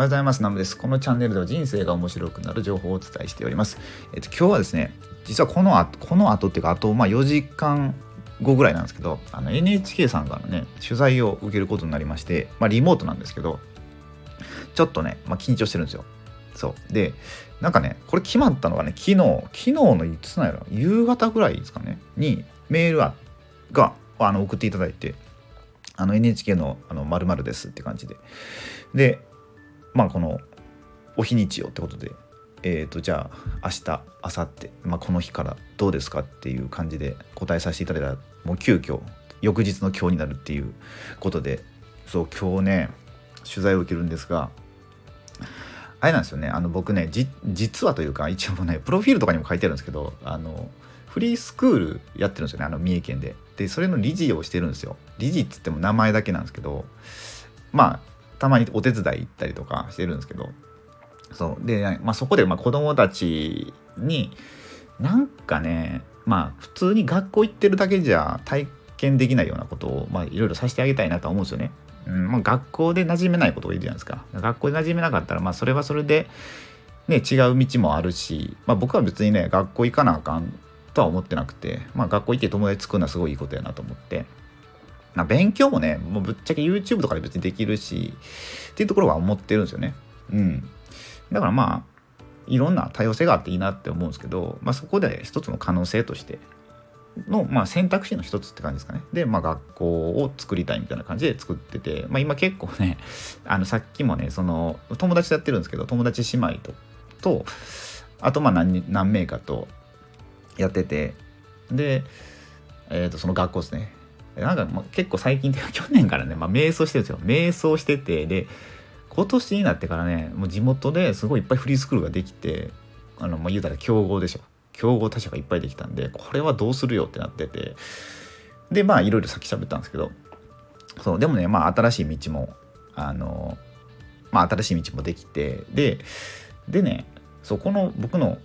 おはようございます。ナムです。このチャンネルでは人生が面白くなる情報をお伝えしております。えっと、今日はですね、実はこの後、この後っていうか、あと、まあ、4時間後ぐらいなんですけど、あの NHK さんからね、取材を受けることになりまして、まあ、リモートなんですけど、ちょっとね、まあ、緊張してるんですよ。そう。で、なんかね、これ決まったのがね、昨日、昨日のいつなんやろ、夕方ぐらいですかね、にメールがあの送っていただいて、あの NHK のあの〇〇ですって感じで。で、まあこのお日にちよってことで、えー、とじゃあ明日明後日、まあ、この日からどうですかっていう感じで答えさせていただいたらもう急遽翌日の今日になるっていうことでそう今日ね取材を受けるんですがあれなんですよねあの僕ね実はというか一応もねプロフィールとかにも書いてあるんですけどあのフリースクールやってるんですよねあの三重県で。でそれの理事をしてるんですよ。理事っつっても名前だけなんですけどまあたまにお手伝い行ったりとかしてるんですけどそうで、まあ、そこでまあ子供たちになんかねまあ普通に学校行ってるだけじゃ体験できないようなことをまあいろいろさせてあげたいなと思うんですよね。うんまあ、学校で馴染めないことがいるじゃないですか。学校で馴染めなかったらまあそれはそれで、ね、違う道もあるし、まあ、僕は別にね学校行かなあかんとは思ってなくて、まあ、学校行って友達作るのはすごいいいことやなと思って。まあ、勉強もね、もうぶっちゃけ YouTube とかで別にできるし、っていうところは思ってるんですよね。うん。だからまあ、いろんな多様性があっていいなって思うんですけど、まあ、そこで一つの可能性としての、まあ、選択肢の一つって感じですかね。で、まあ、学校を作りたいみたいな感じで作ってて、まあ、今結構ね、あの、さっきもね、その、友達とやってるんですけど、友達姉妹と、とあと、まあ何、何名かとやってて、で、えっ、ー、と、その学校ですね。なんか、まあ、結構最近って去年からね、まあ、瞑想してるんですよ。瞑想しててで今年になってからねもう地元ですごいいっぱいフリースクールができてあの、まあ、言うたら競合でしょ。競合他社がいっぱいできたんでこれはどうするよってなってて。でまあいろいろさっき喋ったんですけどそうでもねまあ新しい道もあのまあ新しい道もできてででねそこの僕の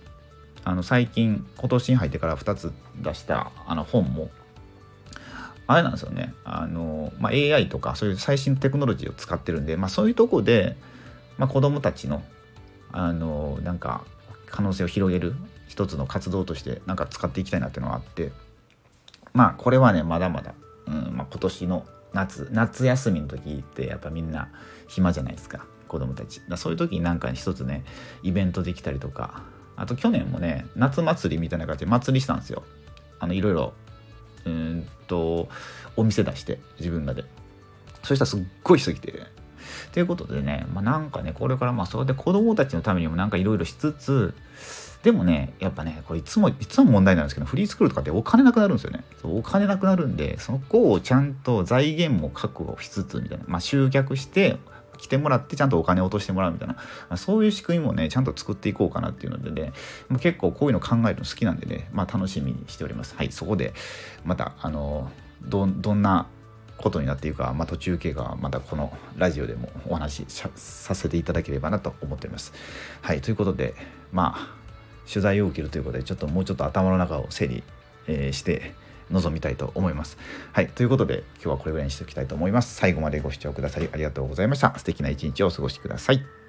あの最近今年に入ってから2つ出したあの本もあれなんですよね。あの、まあ、AI とかそういう最新テクノロジーを使ってるんで、まあ、そういうとこで、まあ、子どもたちのあのなんか可能性を広げる一つの活動としてなんか使っていきたいなっていうのがあってまあこれはねまだまだ、うんまあ、今年の夏夏休みの時ってやっぱみんな暇じゃないですか子供たち。だそういう時になんか一つねイベントできたりとかあと去年もね夏祭りみたいな感じで祭りしたんですよ。あのいろいろうんとお店出して自分らで。そしたらすっごい人来て。ということでね、まあ、なんかねこれからまあそれで子供たちのためにもなんかいろいろしつつでもねやっぱねこれいつもいつも問題なんですけどフリースクールとかってお金なくなるんですよね。そうお金なくなるんでそこをちゃんと財源も確保しつつみたいなまあ集客して来てもらってちゃんとお金を落としてもらうみたいな、そういう仕組みもねちゃんと作っていこうかなっていうのでね。結構こういうの考えるの好きなんでね、まあ、楽しみにしております。はいそこでまたあのどどんなことになっているか、まあ、途中経過はまたこのラジオでもお話しさせていただければなと思っております。はいということでまあ取材を受けるということでちょっともうちょっと頭の中を整理、えー、して臨みたいと思います。はい。ということで、今日はこれぐらいにしておきたいと思います。最後までご視聴くださりありがとうございました。素敵な一日をお過ごしください。